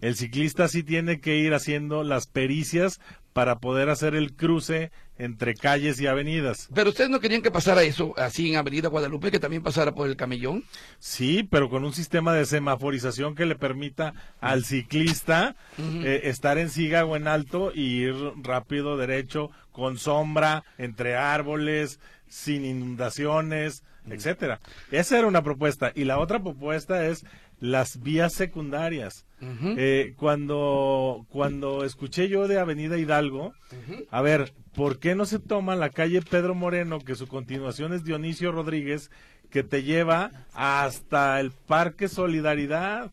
El ciclista sí tiene que ir haciendo las pericias para poder hacer el cruce entre calles y avenidas. Pero ustedes no querían que pasara eso así en Avenida Guadalupe, que también pasara por el camellón. Sí, pero con un sistema de semaforización que le permita al ciclista eh, estar en siga o en alto y ir rápido, derecho, con sombra, entre árboles, sin inundaciones, etcétera. Esa era una propuesta. Y la otra propuesta es las vías secundarias. Eh, cuando, cuando escuché yo de Avenida Hidalgo, a ver, ¿por qué no se toma la calle Pedro Moreno, que su continuación es Dionisio Rodríguez, que te lleva hasta el Parque Solidaridad?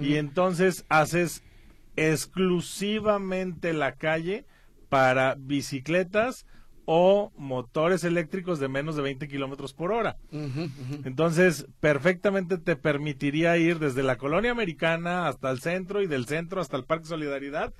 Y entonces haces exclusivamente la calle para bicicletas, o motores eléctricos de menos de 20 kilómetros por hora. Entonces, perfectamente te permitiría ir desde la colonia americana hasta el centro y del centro hasta el Parque Solidaridad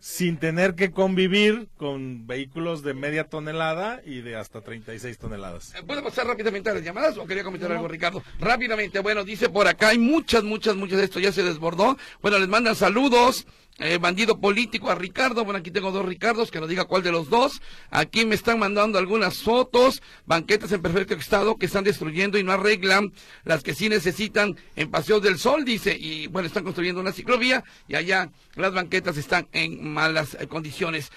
sin tener que convivir con vehículos de media tonelada y de hasta 36 toneladas. Eh, ¿Puedo pasar rápidamente a las llamadas o quería comentar algo, Ricardo? Rápidamente, bueno, dice por acá, hay muchas, muchas, muchas de esto ya se desbordó. Bueno, les mandan saludos. Eh, bandido político a Ricardo. Bueno, aquí tengo dos Ricardos, que nos diga cuál de los dos. Aquí me están mandando algunas fotos, banquetas en perfecto estado que están destruyendo y no arreglan las que sí necesitan en Paseo del Sol, dice. Y bueno, están construyendo una ciclovía y allá las banquetas están en malas eh, condiciones.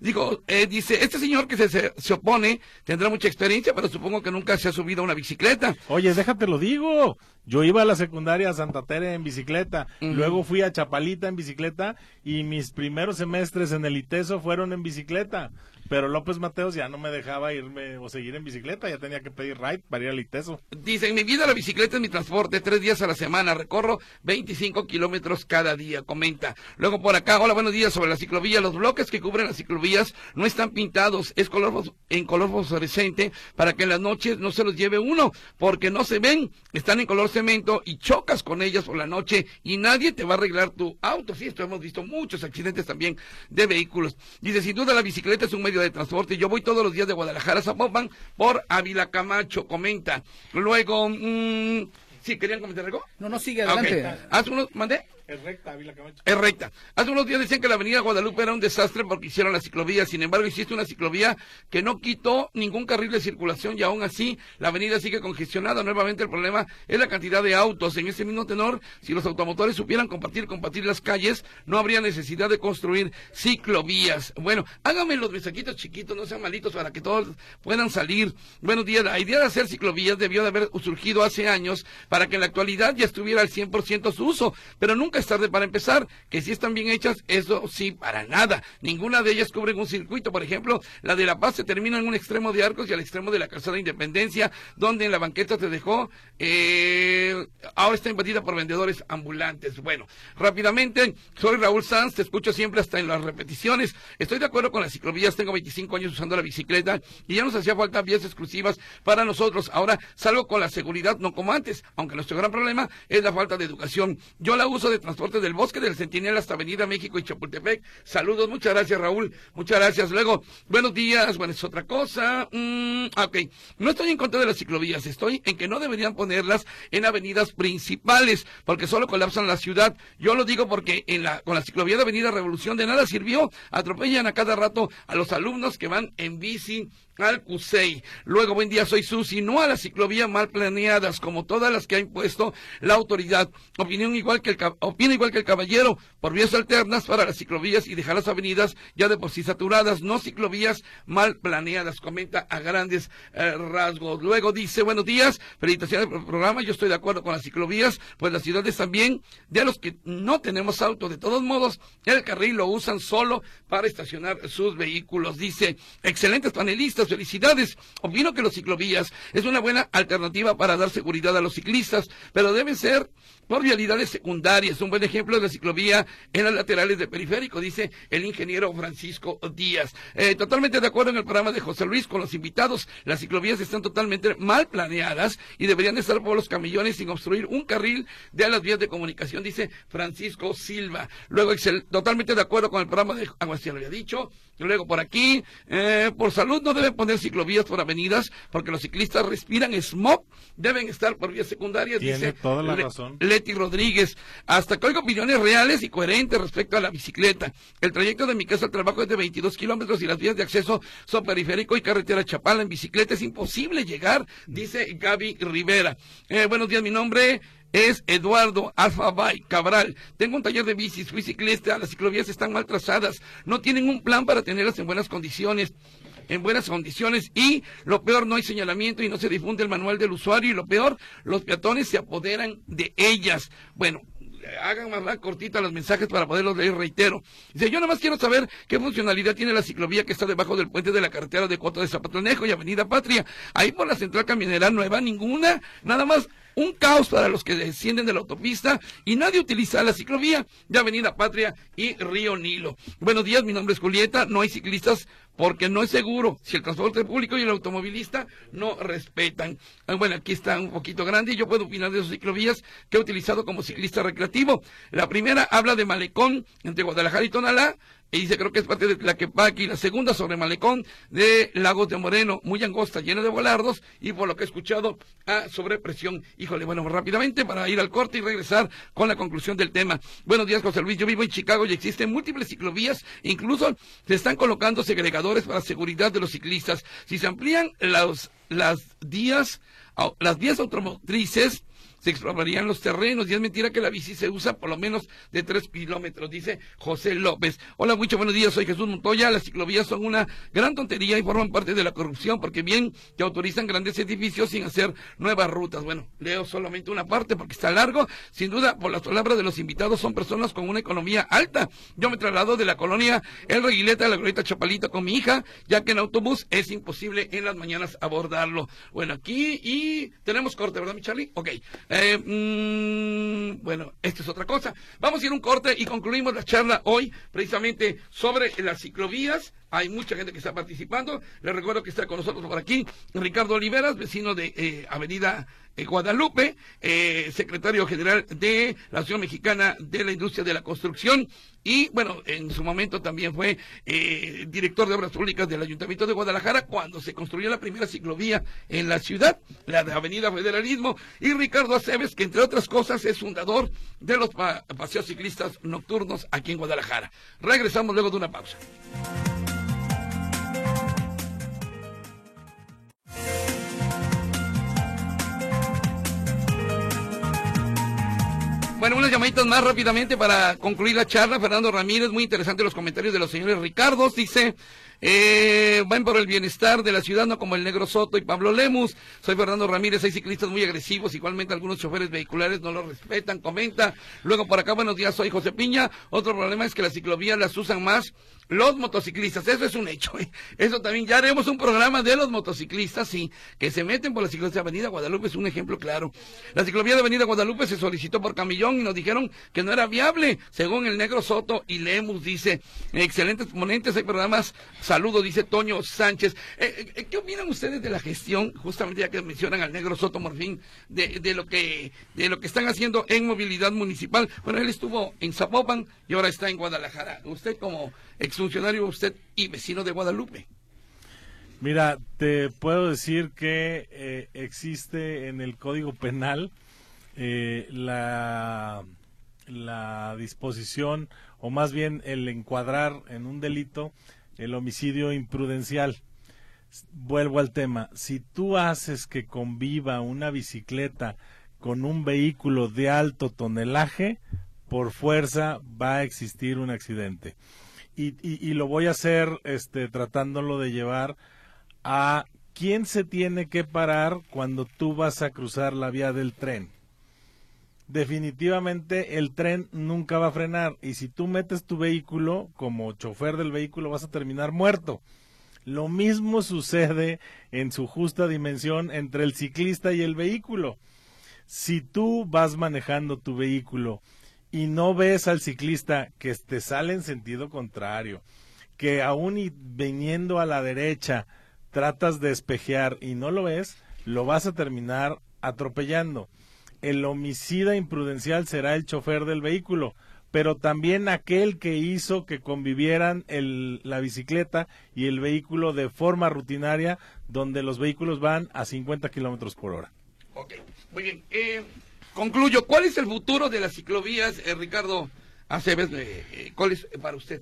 digo, eh, dice, este señor que se, se, opone tendrá mucha experiencia, pero supongo que nunca se ha subido a una bicicleta. Oye, déjate lo digo. Yo iba a la secundaria a Santa Tere en bicicleta, luego fui a Chapalita en bicicleta y mis primeros semestres en el ITESO fueron en bicicleta. Pero López Mateos ya no me dejaba irme o seguir en bicicleta, ya tenía que pedir ride para ir al ITESO. Dice, en mi vida la bicicleta es mi transporte, tres días a la semana, recorro 25 kilómetros cada día, comenta. Luego por acá, hola, buenos días sobre la ciclovía, los bloques que cubren las ciclovías no están pintados, es color en color fosforescente para que en las noches no se los lleve uno, porque no se ven, están en color cemento y chocas con ellas por la noche y nadie te va a arreglar tu auto. Sí, esto hemos visto muchos accidentes también de vehículos. Dice, sin duda la bicicleta es un medio de transporte. Yo voy todos los días de Guadalajara a Zapopan por Ávila Camacho, comenta. Luego, mmm, ¿sí querían comentar algo? No, no, sigue adelante. Haz unos, mandé. Es recta, Camacho. Es recta. Hace unos días decían que la avenida Guadalupe era un desastre porque hicieron la ciclovía. Sin embargo, hiciste una ciclovía que no quitó ningún carril de circulación y aún así la avenida sigue congestionada. Nuevamente el problema es la cantidad de autos. En ese mismo tenor, si los automotores supieran compartir, compartir las calles, no habría necesidad de construir ciclovías. Bueno, háganme los mensajitos chiquitos, no sean malitos para que todos puedan salir. Buenos días. La idea de hacer ciclovías debió de haber surgido hace años para que en la actualidad ya estuviera al 100% su uso, pero nunca tarde para empezar, que si están bien hechas, eso sí, para nada. Ninguna de ellas cubre un circuito. Por ejemplo, la de La Paz se termina en un extremo de Arcos y al extremo de la calzada Independencia, donde en la banqueta te dejó, eh, ahora está invadida por vendedores ambulantes. Bueno, rápidamente, soy Raúl Sanz, te escucho siempre hasta en las repeticiones. Estoy de acuerdo con las ciclovías, tengo 25 años usando la bicicleta y ya nos hacía falta vías exclusivas para nosotros. Ahora salgo con la seguridad, no como antes, aunque nuestro gran problema es la falta de educación. Yo la uso de transporte del bosque del Centinela hasta Avenida México y Chapultepec. Saludos, muchas gracias Raúl, muchas gracias. Luego, buenos días, bueno, es otra cosa. Mm, ok, no estoy en contra de las ciclovías, estoy en que no deberían ponerlas en avenidas principales, porque solo colapsan la ciudad. Yo lo digo porque en la, con la ciclovía de Avenida Revolución de nada sirvió, atropellan a cada rato a los alumnos que van en bici al CUSEI. Luego, buen día, soy Susi. No a las ciclovías mal planeadas, como todas las que ha impuesto la autoridad. Opinión igual que el, opina igual que el caballero, por vías alternas para las ciclovías y dejar las avenidas ya de por sí saturadas, no ciclovías mal planeadas, comenta a grandes eh, rasgos. Luego dice, buenos días, felicitaciones por el programa, yo estoy de acuerdo con las ciclovías, pues las ciudades también, de los que no tenemos auto, de todos modos, el carril lo usan solo para estacionar sus vehículos. Dice, excelentes panelistas, felicidades. Opino que los ciclovías es una buena alternativa para dar seguridad a los ciclistas, pero deben ser por vialidades secundarias. Un buen ejemplo de la ciclovía en las laterales del periférico, dice el ingeniero Francisco Díaz. Eh, totalmente de acuerdo en el programa de José Luis con los invitados. Las ciclovías están totalmente mal planeadas y deberían estar por los camillones sin obstruir un carril de las vías de comunicación, dice Francisco Silva. Luego, totalmente de acuerdo con el programa de Aguas, lo había dicho. Luego por aquí, eh, por salud no deben poner ciclovías por avenidas porque los ciclistas respiran smog, deben estar por vías secundarias, dice toda la razón. Rodríguez. Hasta que oigo opiniones reales y coherentes respecto a la bicicleta. El trayecto de mi casa al trabajo es de 22 kilómetros y las vías de acceso son periférico y carretera Chapala. En bicicleta es imposible llegar, dice Gaby Rivera. Eh, buenos días, mi nombre es Eduardo Alfabay Cabral. Tengo un taller de bicis, fui ciclista, las ciclovías están mal trazadas, no tienen un plan para tenerlas en buenas condiciones en buenas condiciones y lo peor no hay señalamiento y no se difunde el manual del usuario y lo peor los peatones se apoderan de ellas. Bueno, hagan más cortita los mensajes para poderlos leer, reitero. Dice, yo nada más quiero saber qué funcionalidad tiene la ciclovía que está debajo del puente de la carretera de Cota de Zapatonejo y Avenida Patria. Ahí por la central camionera nueva, ninguna, nada más un caos para los que descienden de la autopista y nadie utiliza la ciclovía de Avenida Patria y Río Nilo. Buenos días, mi nombre es Julieta, no hay ciclistas porque no es seguro si el transporte público y el automovilista no respetan. Ah, bueno, aquí está un poquito grande y yo puedo opinar de esas ciclovías que he utilizado como ciclista recreativo. La primera habla de Malecón entre Guadalajara y Tonalá, y dice creo que es parte de la que va aquí la segunda sobre Malecón de Lagos de Moreno, muy angosta, llena de volardos y por lo que he escuchado a sobrepresión. Híjole, bueno, rápidamente para ir al corte y regresar con la conclusión del tema. Buenos días, José Luis. Yo vivo en Chicago y existen múltiples ciclovías, incluso se están colocando segregadores para seguridad de los ciclistas. Si se amplían los, las días, las vías automotrices, se explorarían los terrenos y es mentira que la bici se usa por lo menos de tres kilómetros, dice José López. Hola, muchos buenos días, soy Jesús Montoya. Las ciclovías son una gran tontería y forman parte de la corrupción porque bien que autorizan grandes edificios sin hacer nuevas rutas. Bueno, leo solamente una parte porque está largo. Sin duda, por las palabras de los invitados, son personas con una economía alta. Yo me traslado de la colonia El Reguileta a la glorieta Chapalita con mi hija, ya que en autobús es imposible en las mañanas abordarlo. Bueno, aquí y tenemos corte, ¿verdad, mi Charlie? Ok. Eh, mm, bueno, esto es otra cosa. Vamos a ir un corte y concluimos la charla hoy precisamente sobre las ciclovías. Hay mucha gente que está participando. Les recuerdo que está con nosotros por aquí Ricardo Oliveras, vecino de eh, Avenida Guadalupe, eh, secretario general de la Asociación Mexicana de la Industria de la Construcción y, bueno, en su momento también fue eh, director de Obras Públicas del Ayuntamiento de Guadalajara cuando se construyó la primera ciclovía en la ciudad, la de Avenida Federalismo, y Ricardo Aceves, que entre otras cosas es fundador de los paseos ciclistas nocturnos aquí en Guadalajara. Regresamos luego de una pausa. Bueno, unas llamaditas más rápidamente para concluir la charla. Fernando Ramírez, muy interesante los comentarios de los señores Ricardo. Dice, eh, van por el bienestar de la ciudad, no como el Negro Soto y Pablo Lemus. Soy Fernando Ramírez, hay ciclistas muy agresivos, igualmente algunos choferes vehiculares no lo respetan, comenta. Luego por acá, buenos días, soy José Piña. Otro problema es que las ciclovías las usan más los motociclistas, eso es un hecho. ¿eh? Eso también, ya haremos un programa de los motociclistas, sí, que se meten por la ciclovía de Avenida Guadalupe, es un ejemplo claro. La ciclovía de Avenida Guadalupe se solicitó por Camillón y nos dijeron que no era viable, según el Negro Soto y Lemus, dice, excelentes ponentes, hay programas, saludos, dice Toño Sánchez. Eh, eh, ¿Qué opinan ustedes de la gestión, justamente ya que mencionan al Negro Soto Morfín, de, de, lo que, de lo que están haciendo en movilidad municipal? Bueno, él estuvo en Zapopan y ahora está en Guadalajara. Usted como exfuncionario usted y vecino de Guadalupe. Mira, te puedo decir que eh, existe en el Código Penal eh, la, la disposición, o más bien el encuadrar en un delito el homicidio imprudencial. Vuelvo al tema, si tú haces que conviva una bicicleta con un vehículo de alto tonelaje, por fuerza va a existir un accidente y, y, lo voy a hacer este, tratándolo de llevar a quién se tiene que parar cuando tú vas a cruzar la vía del tren. Definitivamente el tren nunca va a frenar y si tú metes tu vehículo como chofer del vehículo vas a terminar muerto. Lo mismo sucede en su justa dimensión entre el ciclista y el vehículo. Si tú vas manejando tu vehículo y no ves al ciclista que te sale en sentido contrario, que aún y viniendo a la derecha tratas de espejear y no lo ves, lo vas a terminar atropellando. El homicida imprudencial será el chofer del vehículo, pero también aquel que hizo que convivieran el, la bicicleta y el vehículo de forma rutinaria, donde los vehículos van a 50 kilómetros por hora. Ok, muy bien. Eh, Concluyo, ¿cuál es el futuro de las ciclovías, eh, Ricardo Aceves? Eh, eh, ¿Cuál es para usted?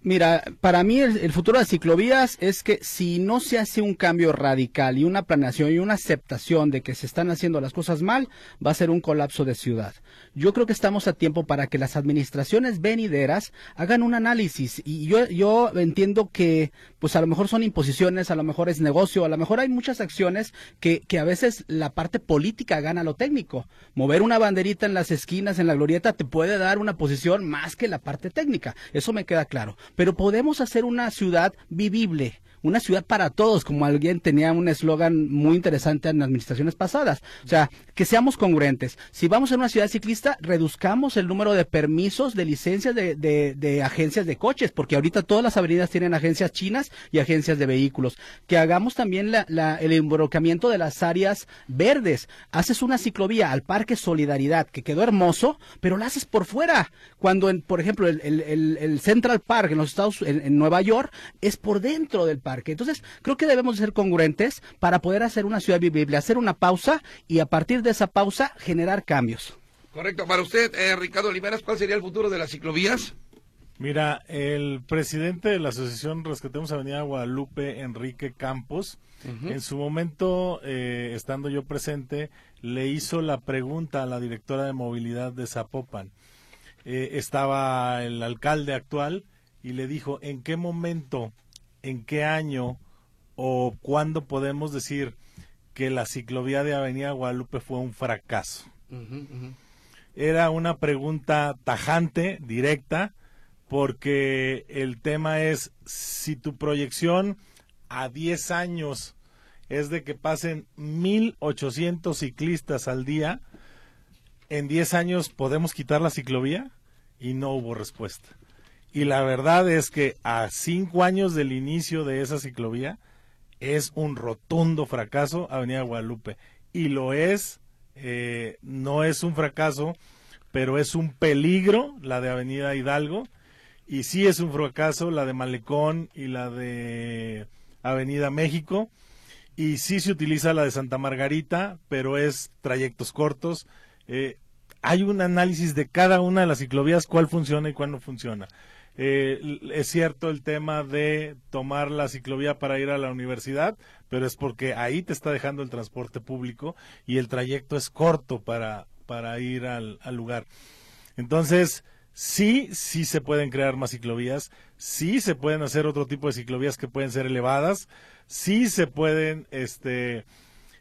Mira, para mí el, futuro de las ciclovías es que si no se hace un cambio radical y una planeación y una aceptación de que se están haciendo las cosas mal, va a ser un colapso de ciudad. Yo creo que estamos a tiempo para que las administraciones venideras hagan un análisis y yo, yo entiendo que pues a lo mejor son imposiciones, a lo mejor es negocio, a lo mejor hay muchas acciones que, que a veces la parte política gana lo técnico. Mover una banderita en las esquinas, en la glorieta, te puede dar una posición más que la parte técnica. Eso me queda claro pero podemos hacer una ciudad vivible una ciudad para todos, como alguien tenía un eslogan muy interesante en administraciones pasadas. O sea, que seamos congruentes. Si vamos a una ciudad ciclista, reduzcamos el número de permisos, de licencias de, de, agencias de coches, porque ahorita todas las avenidas tienen agencias chinas y agencias de vehículos. Que hagamos también la, el involucramiento de las áreas verdes. Haces una ciclovía al Parque Solidaridad, que quedó hermoso, pero la haces por fuera. Cuando, en, por ejemplo, el, Central Park en los Estados en, Nueva York es por dentro del parque. Entonces, creo que debemos ser congruentes para poder hacer una ciudad vivible, hacer una pausa y a partir de esa pausa generar cambios. Correcto. Para usted, eh, Ricardo Oliveras, ¿cuál sería el futuro de las ciclovías? Mira, el presidente de la Asociación Rescatemos Avenida Guadalupe, Enrique Campos, en su momento, eh, estando yo presente, le hizo la pregunta a la directora de movilidad de Zapopan. Eh, estaba el alcalde actual y le dijo, ¿en qué momento, en qué año o cuándo podemos decir que la ciclovía de Avenida Guadalupe fue un fracaso? Era una pregunta tajante, directa, porque el tema es si tu proyección a 10 años es de que pasen 1.800 ciclistas al día, en 10 años podemos quitar la ciclovía y no hubo respuesta. Y la verdad es que a cinco años del inicio de esa ciclovía es un rotundo fracaso Avenida Guadalupe. Y lo es, eh, no es un fracaso, pero es un peligro la de Avenida Hidalgo. Y sí es un fracaso la de Malecón y la de Avenida México. Y sí se utiliza la de Santa Margarita, pero es trayectos cortos. Eh, hay un análisis de cada una de las ciclovías, cuál funciona y cuál no funciona. Eh, es cierto el tema de tomar la ciclovía para ir a la universidad, pero es porque ahí te está dejando el transporte público y el trayecto es corto para, para ir al, lugar. Entonces, sí, sí se pueden crear más ciclovías, sí se pueden hacer otro tipo de ciclovías que pueden ser elevadas, sí se pueden, este,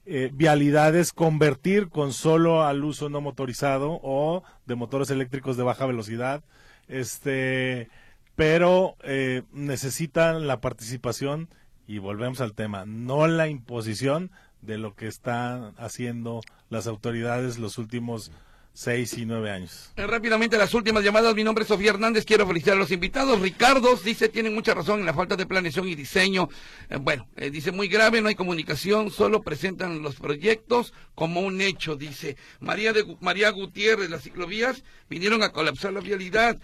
eh, vialidades convertir con solo al uso no motorizado o de motores eléctricos de baja velocidad. Este, pero eh, necesitan la participación y volvemos al tema, no la imposición de lo que están haciendo las autoridades los últimos seis y nueve años. Eh, rápidamente las últimas llamadas. Mi nombre es Sofía Hernández. Quiero felicitar a los invitados. Ricardo dice tienen mucha razón en la falta de planeación y diseño. Eh, bueno, dice muy grave, no hay comunicación, solo presentan los proyectos como un hecho. Dice María de María Gutiérrez, las ciclovías vinieron a colapsar la vialidad.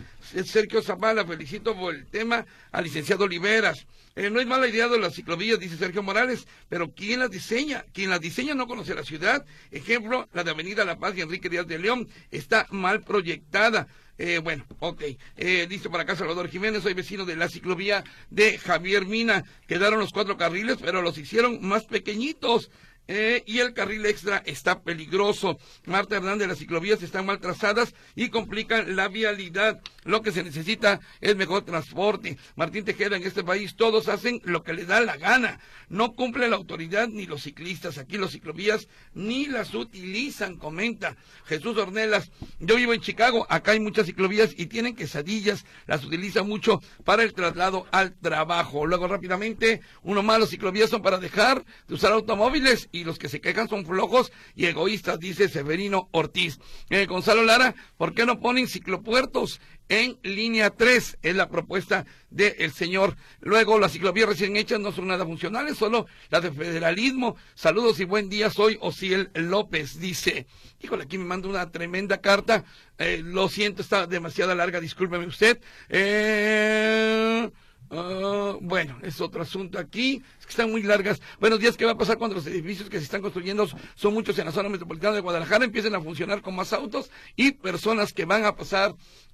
Sergio Zavala, felicito por el tema al licenciado Oliveras. Eh, no es mala idea de las ciclovías, dice Sergio Morales, pero ¿quién las diseña? Quien las diseña no conoce la ciudad. Ejemplo, la de Avenida La Paz y Enrique Díaz de León está mal proyectada. Eh, bueno, ok. Eh, dice para acá Salvador Jiménez, soy vecino de la ciclovía de Javier Mina. Quedaron los cuatro carriles, pero los hicieron más pequeñitos. Eh, y el carril extra está peligroso. Marta Hernández, las ciclovías están mal trazadas y complican la vialidad. Lo que se necesita es mejor transporte. Martín Tejeda, en este país todos hacen lo que les da la gana. No cumple la autoridad ni los ciclistas. Aquí los ciclovías ni las utilizan, comenta Jesús Ornelas. Yo vivo en Chicago, acá hay muchas ciclovías y tienen quesadillas. Las utiliza mucho para el traslado al trabajo. Luego rápidamente, uno más, los ciclovías son para dejar de usar automóviles y los que se quejan son flojos y egoístas, dice Severino Ortiz. Eh, Gonzalo Lara, ¿por qué no ponen ciclopuertos en línea 3? Es la propuesta del señor. Luego, las ciclovías recién hechas no son nada funcionales, solo las de federalismo. Saludos y buen día, soy Osiel López, dice. Híjole, aquí me manda una tremenda carta. Eh, lo siento, está demasiado larga, discúlpeme usted. Eh... Ah, bueno, es otro asunto aquí, es que están muy largas. Buenos días, ¿qué va a pasar cuando los edificios que se están construyendo son muchos en la zona metropolitana de Guadalajara empiecen a funcionar con más autos y personas que van a pasar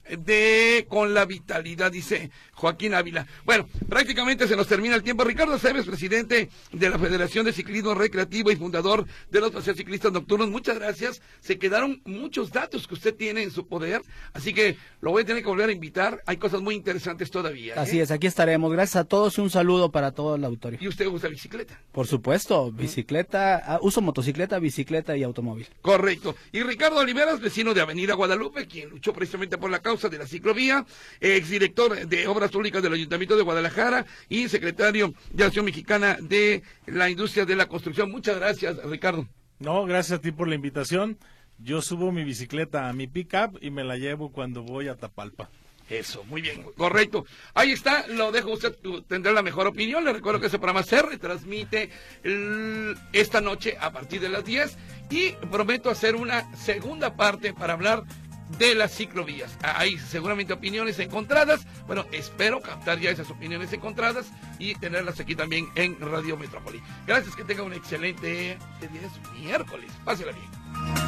de con la vitalidad, dice Joaquín Ávila. Bueno, prácticamente se nos termina el tiempo. Ricardo Cebes, presidente de la Federación de Ciclismo Recreativo y fundador de los Paseos Ciclistas Nocturnos, muchas gracias. Se quedaron muchos datos que usted tiene en su poder, así que lo voy a tener que volver a invitar. Hay cosas muy interesantes todavía. ¿eh? Así es, aquí estaremos. Gracias a todos y un saludo para todo el auditorio. ¿Y usted usa bicicleta? Por supuesto, bicicleta, ah, uso motocicleta, bicicleta y automóvil. Correcto. Y Ricardo Oliveras, vecino de Avenida Guadalupe, quien luchó precisamente por la causa causa de la ciclovía, exdirector de Obras Públicas del Ayuntamiento de Guadalajara y secretario de Acción Mexicana de la Industria de la Construcción. Muchas gracias, Ricardo. No, gracias a ti por la invitación. Yo subo mi bicicleta a mi pickup y me la llevo cuando voy a Tapalpa. Eso, muy bien, correcto. Ahí está, lo dejo usted, tendrá la mejor opinión. Le recuerdo que ese programa se retransmite esta noche a partir de las 10 y prometo hacer una segunda parte para hablar de las ciclovías. Hay seguramente opiniones encontradas. Bueno, espero captar ya esas opiniones encontradas y tenerlas aquí también en Radio Metrópoli. Gracias, que tenga un excelente día es miércoles. Pásela bien.